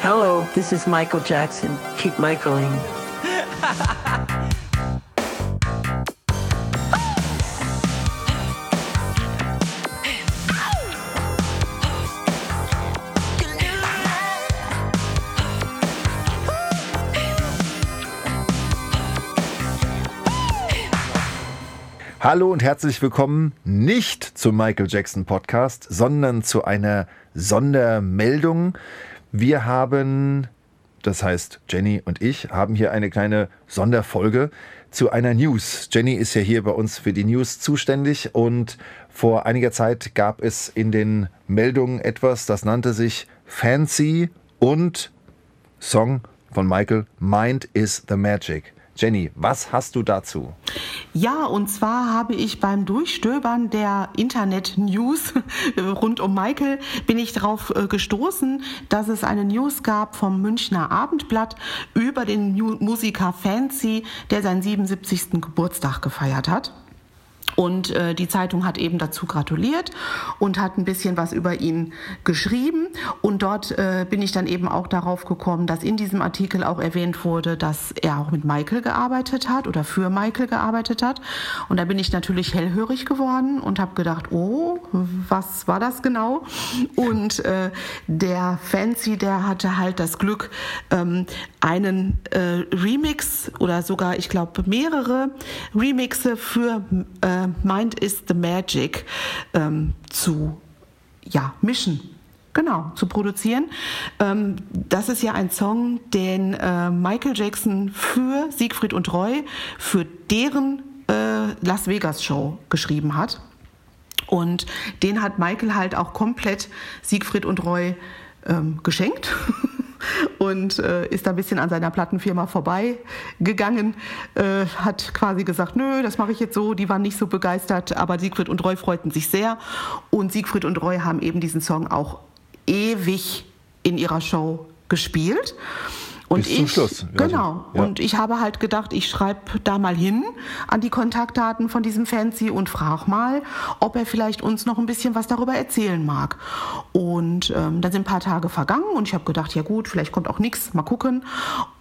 Hello, this is Michael Jackson. Keep Michaeling. Hallo und herzlich willkommen nicht zum Michael Jackson Podcast, sondern zu einer Sondermeldung. Wir haben, das heißt Jenny und ich, haben hier eine kleine Sonderfolge zu einer News. Jenny ist ja hier bei uns für die News zuständig und vor einiger Zeit gab es in den Meldungen etwas, das nannte sich Fancy und Song von Michael Mind is the Magic. Jenny, was hast du dazu? Ja, und zwar habe ich beim Durchstöbern der Internet-News rund um Michael bin ich darauf äh, gestoßen, dass es eine News gab vom Münchner Abendblatt über den Musiker Fancy, der seinen 77. Geburtstag gefeiert hat. Und äh, die Zeitung hat eben dazu gratuliert und hat ein bisschen was über ihn geschrieben. Und dort äh, bin ich dann eben auch darauf gekommen, dass in diesem Artikel auch erwähnt wurde, dass er auch mit Michael gearbeitet hat oder für Michael gearbeitet hat. Und da bin ich natürlich hellhörig geworden und habe gedacht, oh, was war das genau? Und äh, der Fancy, der hatte halt das Glück, ähm, einen äh, Remix oder sogar, ich glaube, mehrere Remixe für äh, Mind is the Magic ähm, zu ja, mischen. Genau, zu produzieren. Ähm, das ist ja ein Song, den äh, Michael Jackson für Siegfried und Roy, für deren äh, Las Vegas Show geschrieben hat. Und den hat Michael halt auch komplett Siegfried und Roy ähm, geschenkt. und äh, ist da ein bisschen an seiner Plattenfirma vorbeigegangen, äh, hat quasi gesagt, nö, das mache ich jetzt so, die waren nicht so begeistert, aber Siegfried und Roy freuten sich sehr und Siegfried und Roy haben eben diesen Song auch ewig in ihrer Show gespielt. Und Bis ich, zum Schluss. Genau. Ja. Und ich habe halt gedacht, ich schreibe da mal hin an die Kontaktdaten von diesem Fancy und frage mal, ob er vielleicht uns noch ein bisschen was darüber erzählen mag. Und ähm, dann sind ein paar Tage vergangen und ich habe gedacht, ja gut, vielleicht kommt auch nichts, mal gucken.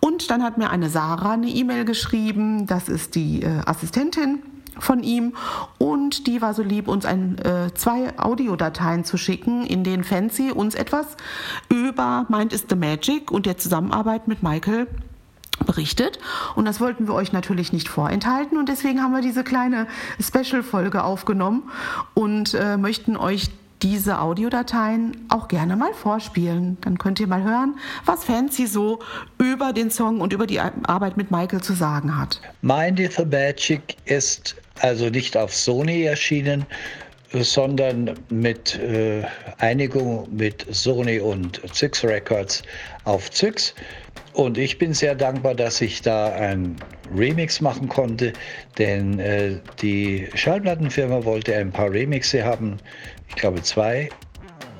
Und dann hat mir eine Sarah eine E-Mail geschrieben, das ist die äh, Assistentin von ihm. Und die war so lieb, uns ein, äh, zwei Audiodateien zu schicken, in denen Fancy uns etwas über Mind is the Magic und der Zusammenarbeit mit Michael berichtet. Und das wollten wir euch natürlich nicht vorenthalten. Und deswegen haben wir diese kleine Special-Folge aufgenommen und äh, möchten euch diese Audiodateien auch gerne mal vorspielen. Dann könnt ihr mal hören, was Fancy so über den Song und über die Arbeit mit Michael zu sagen hat. Mind is the Magic ist also nicht auf Sony erschienen, sondern mit äh, Einigung mit Sony und Zyx Records auf Zyx. Und ich bin sehr dankbar, dass ich da ein Remix machen konnte, denn äh, die Schallplattenfirma wollte ein paar Remixe haben, ich glaube zwei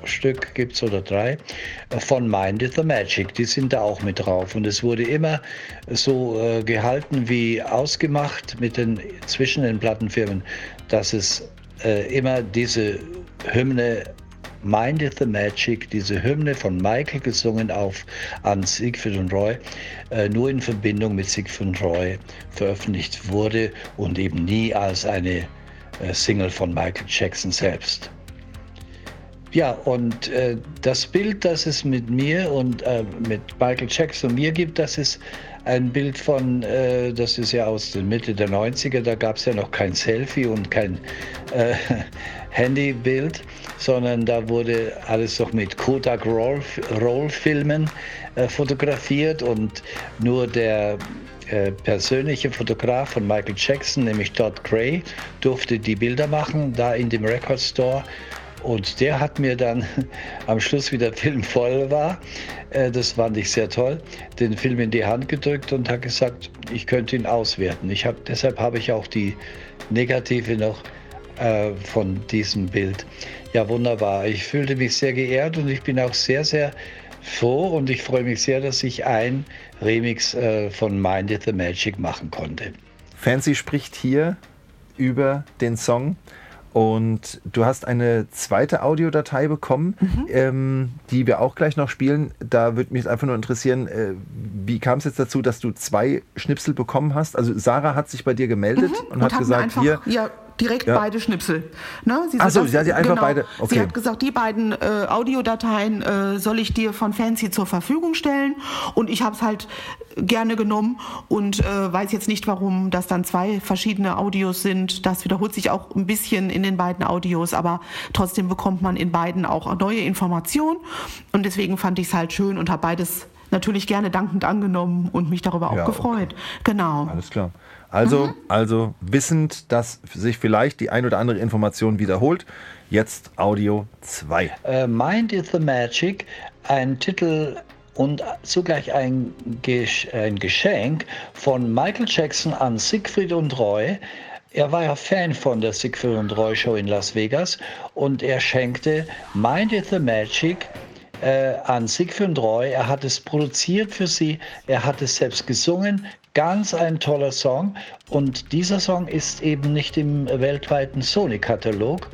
Stück gibt es oder drei, von Mind the Magic. Die sind da auch mit drauf. Und es wurde immer so äh, gehalten wie ausgemacht mit den, zwischen den Plattenfirmen, dass es äh, immer diese Hymne Mind is the Magic, diese Hymne von Michael gesungen auf an Siegfried und Roy, äh, nur in Verbindung mit Siegfried und Roy veröffentlicht wurde und eben nie als eine äh, Single von Michael Jackson selbst. Ja, und äh, das Bild, das es mit mir und äh, mit Michael Jackson und mir gibt, das ist ein Bild von, äh, das ist ja aus der Mitte der 90er, da gab es ja noch kein Selfie und kein äh, Handybild, sondern da wurde alles doch mit Kodak Roll-Filmen äh, fotografiert und nur der äh, persönliche Fotograf von Michael Jackson, nämlich Todd Gray, durfte die Bilder machen, da in dem Record Store. Und der hat mir dann am Schluss, wie der Film voll war, äh, das fand ich sehr toll, den Film in die Hand gedrückt und hat gesagt, ich könnte ihn auswerten. Ich hab, deshalb habe ich auch die Negative noch äh, von diesem Bild. Ja, wunderbar. Ich fühlte mich sehr geehrt und ich bin auch sehr, sehr froh und ich freue mich sehr, dass ich ein Remix äh, von Mind is the Magic machen konnte. Fancy spricht hier über den Song Und du hast eine zweite Audiodatei bekommen, Mhm. ähm, die wir auch gleich noch spielen. Da würde mich einfach nur interessieren, äh, wie kam es jetzt dazu, dass du zwei Schnipsel bekommen hast? Also Sarah hat sich bei dir gemeldet und, hat mir gesagt, einfach, hier, ja, direkt Ja. beide Schnipsel. Ne? Sie so, das- sie hat die einfach beide- okay. Sie hat gesagt, die beiden äh, Audiodateien äh, soll ich dir von Fancy zur Verfügung stellen und ich habe es halt gerne genommen und äh, weiß jetzt nicht, warum das dann zwei verschiedene Audios sind. Das wiederholt sich auch ein bisschen in den beiden Audios, aber trotzdem bekommt man in beiden auch neue Informationen und deswegen fand ich es halt schön und habe beides natürlich gerne dankend angenommen und mich darüber auch Ja, okay. gefreut. Genau. Alles klar. Also, Mhm. also wissend, dass sich vielleicht die ein oder andere Information wiederholt. Jetzt Audio 2. Äh, Mind is the Magic, ein Titel und zugleich ein, Gesch ein Geschenk von Michael Jackson an Siegfried und Roy. Er war ja Fan von der Siegfried und Roy Show in Las Vegas und er schenkte Mind is the Magic äh, an Siegfried und Roy. Er hat es produziert für sie, er hat es selbst gesungen. Ganz ein toller Song und dieser Song ist eben nicht im weltweiten Sony-Katalog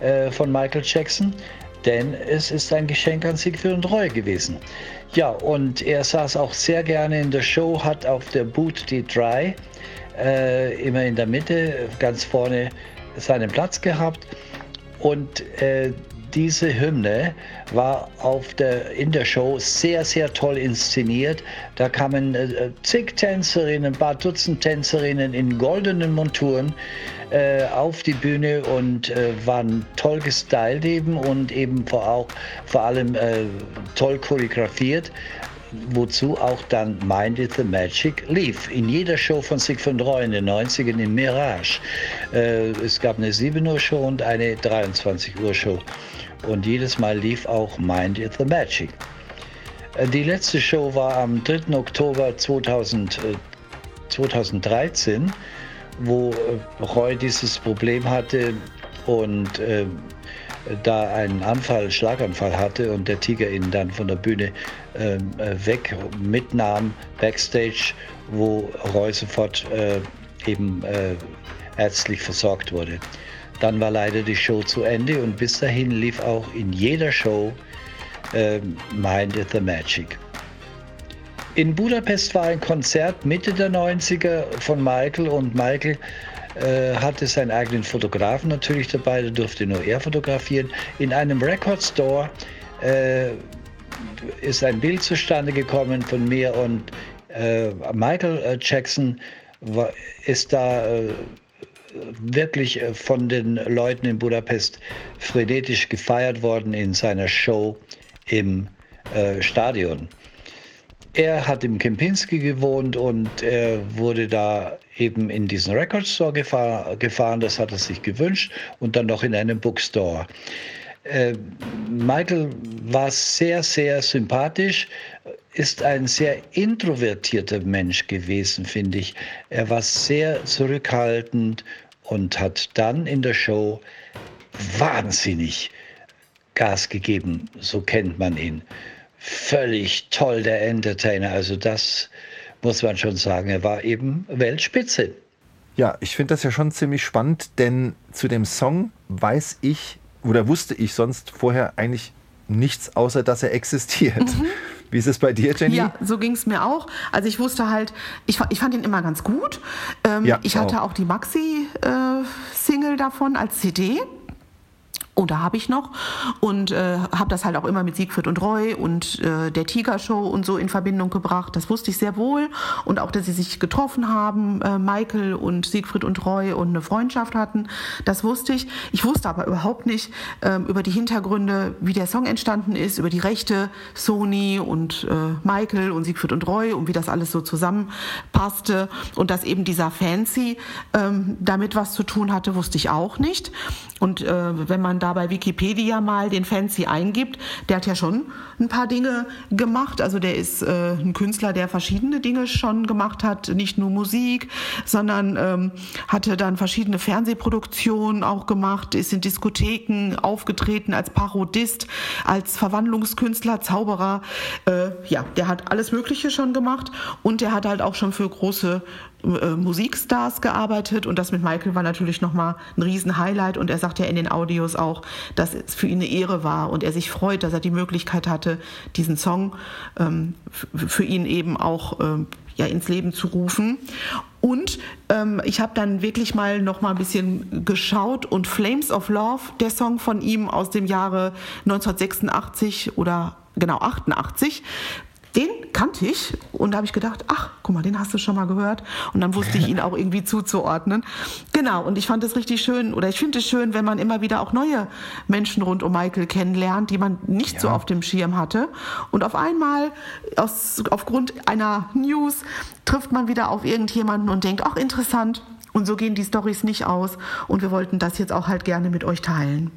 äh, von Michael Jackson, denn es ist ein Geschenk an Siegfried und Roy gewesen. Ja, und er saß auch sehr gerne in der Show, hat auf der Boot die Dry äh, immer in der Mitte, ganz vorne seinen Platz gehabt. Und äh, diese Hymne war auf der, in der Show sehr, sehr toll inszeniert. Da kamen äh, zig Tänzerinnen, ein paar Dutzend Tänzerinnen in goldenen Monturen äh, auf die Bühne und äh, waren toll gestylt eben und eben vor, auch, vor allem äh, toll choreografiert wozu auch dann Mind is the Magic lief. In jeder Show von Sigmund Roy in den 90ern in Mirage. Äh, es gab eine 7 Uhr Show und eine 23 Uhr Show. Und jedes Mal lief auch Mind is the Magic. Äh, die letzte Show war am 3. Oktober 2000, äh, 2013, wo Roy dieses Problem hatte und äh, da einen Anfall, Schlaganfall hatte und der Tiger ihn dann von der Bühne ähm, äh, weg mitnahm, backstage, wo Roy sofort äh, eben äh, ärztlich versorgt wurde. Dann war leider die Show zu Ende und bis dahin lief auch in jeder Show äh, Mind the Magic. In Budapest war ein Konzert Mitte der 90er von Michael und Michael äh, hatte seinen eigenen Fotografen natürlich dabei, da durfte nur er fotografieren. In einem Record Store äh, ist ein Bild zustande gekommen von mir und äh, Michael äh, Jackson war, ist da äh, wirklich von den Leuten in Budapest frenetisch gefeiert worden in seiner Show im Stadion. Er hat im Kempinski gewohnt und er wurde da eben in diesen Record Store gefahr, gefahren, das hat er sich gewünscht, und dann noch in einem Bookstore. Äh, Michael war sehr, sehr sympathisch, ist ein sehr introvertierter Mensch gewesen, finde ich. Er war sehr zurückhaltend und hat dann in der Show wahnsinnig Gas gegeben, so kennt man ihn. Völlig toll, der Entertainer. Also das muss man schon sagen. Er war eben Weltspitze. Ja, ich finde das ja schon ziemlich spannend, denn zu dem Song weiß ich oder wusste ich sonst vorher eigentlich nichts, außer dass er existiert. Wie ist es bei dir, Jenny? Ja, so ging es mir auch. Also ich wusste halt, ich, ich fand ihn immer ganz gut. Ähm, Ja, ich hatte auch. auch die Maxi-Single davon als CD. Und da habe ich noch und äh, habe das halt auch immer mit Siegfried und Roy und äh, der Tiger Show und so in Verbindung gebracht. Das wusste ich sehr wohl und auch, dass sie sich getroffen haben, äh, Michael und Siegfried und Roy und eine Freundschaft hatten. Das wusste ich. Ich wusste aber überhaupt nicht ähm, über die Hintergründe, wie der Song entstanden ist, über die Rechte Sony und äh, Michael und Siegfried und Roy und wie das alles so zusammenpasste und dass eben dieser Fancy ähm, damit was zu tun hatte, wusste ich auch nicht. Und äh, wenn man da bei Wikipedia mal den Fancy eingibt, der hat ja schon ein paar Dinge gemacht. Also der ist äh, ein Künstler, der verschiedene Dinge schon gemacht hat, nicht nur Musik, sondern ähm, hatte dann verschiedene Fernsehproduktionen auch gemacht, ist in Diskotheken aufgetreten als Parodist, als Verwandlungskünstler, Zauberer. Äh, ja, der hat alles Mögliche schon gemacht und der hat halt auch schon für große äh, Musikstars gearbeitet und das mit Michael war natürlich nochmal ein Riesen-Highlight und er sagt ja in den Audios auch, dass es für ihn eine Ehre war und er sich freut, dass er die Möglichkeit hatte, diesen Song ähm, für ihn eben auch ähm, ja, ins Leben zu rufen. Und ähm, ich habe dann wirklich mal noch mal ein bisschen geschaut und Flames of Love, der Song von ihm aus dem Jahre 1986 oder genau 88, den kannte ich und da habe ich gedacht, ach, guck mal, den hast du schon mal gehört und dann wusste ich ihn auch irgendwie zuzuordnen. Genau, und ich fand es richtig schön oder ich finde es schön, wenn man immer wieder auch neue Menschen rund um Michael kennenlernt, die man nicht ja. so auf dem Schirm hatte und auf einmal aus, aufgrund einer News trifft man wieder auf irgendjemanden und denkt, ach, interessant. Und so gehen die Stories nicht aus und wir wollten das jetzt auch halt gerne mit euch teilen.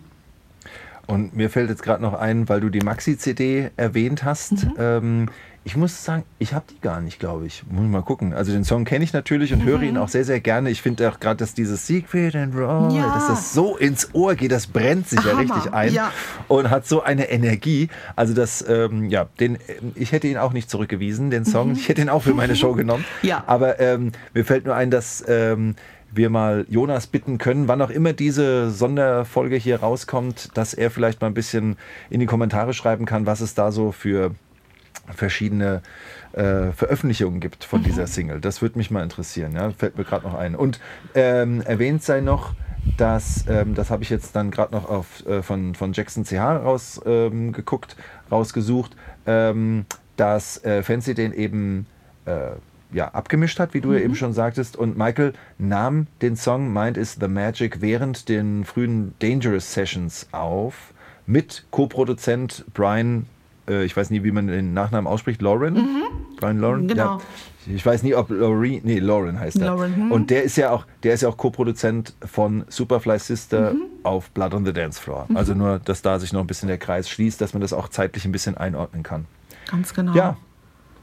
Und mir fällt jetzt gerade noch ein, weil du die Maxi-CD erwähnt hast. Mhm. Ähm, ich muss sagen, ich habe die gar nicht, glaube ich. Muss ich mal gucken. Also den Song kenne ich natürlich und mhm. höre ihn auch sehr, sehr gerne. Ich finde auch gerade, dass dieses Secret and Roll, ja. dass das so ins Ohr geht, das brennt sich Hammer. ja richtig ein ja. und hat so eine Energie. Also das, ähm, ja, den, ich hätte ihn auch nicht zurückgewiesen, den Song. Mhm. Ich hätte ihn auch für meine Show genommen. ja. Aber ähm, mir fällt nur ein, dass ähm, wir mal Jonas bitten können, wann auch immer diese Sonderfolge hier rauskommt, dass er vielleicht mal ein bisschen in die Kommentare schreiben kann, was es da so für verschiedene äh, Veröffentlichungen gibt von mhm. dieser Single. Das würde mich mal interessieren. Ja? Fällt mir gerade noch ein. Und ähm, erwähnt sei noch, dass, ähm, das habe ich jetzt dann gerade noch auf, äh, von, von Jackson CH rausgeguckt, ähm, rausgesucht, ähm, dass äh, Fancy den eben äh, ja, abgemischt hat, wie du mhm. ja eben schon sagtest. Und Michael nahm den Song Mind is the Magic während den frühen Dangerous Sessions auf mit Co-Produzent Brian, äh, ich weiß nie, wie man den Nachnamen ausspricht, Lauren? Mhm. Brian Lauren? Genau. Ja. Ich weiß nie, ob Laurie, nee, Lauren heißt er. Lauren, hm. Und der ist ja auch, der ist ja auch Co-Produzent von Superfly Sister mhm. auf Blood on the Dance Floor. Mhm. Also nur, dass da sich noch ein bisschen der Kreis schließt, dass man das auch zeitlich ein bisschen einordnen kann. Ganz genau. Ja,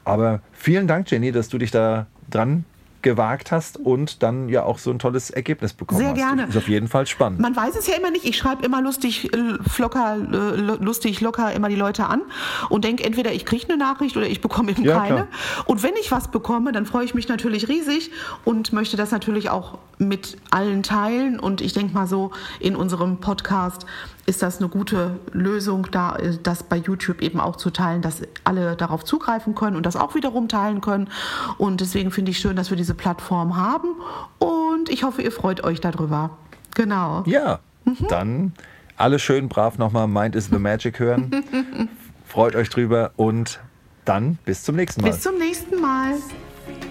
aber vielen Dank, Jenny, dass du dich da dran gewagt hast und dann ja auch so ein tolles Ergebnis bekommen Sehr hast. gerne. Ist auf jeden Fall spannend. Man weiß es ja immer nicht. Ich schreibe immer lustig, locker, lustig, locker immer die Leute an und denke entweder ich kriege eine Nachricht oder ich bekomme eben ja, keine. Klar. Und wenn ich was bekomme, dann freue ich mich natürlich riesig und möchte das natürlich auch mit allen teilen. Und ich denke mal so, in unserem Podcast ist das eine gute Lösung, da das bei YouTube eben auch zu teilen, dass alle darauf zugreifen können und das auch wiederum teilen können. Und deswegen finde ich schön, dass wir diese Plattform haben. Und ich hoffe, ihr freut euch darüber. Genau. Ja, mhm. dann alle schön brav nochmal Mind is the Magic hören. Freut euch drüber und dann bis zum nächsten Mal. Bis zum nächsten Mal.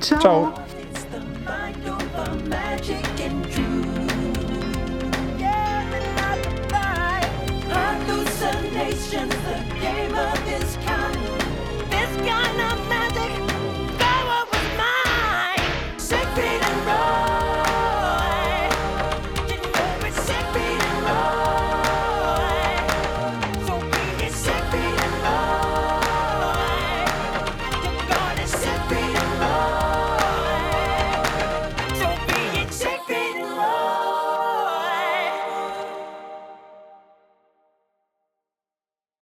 Ciao. Ciao. magic.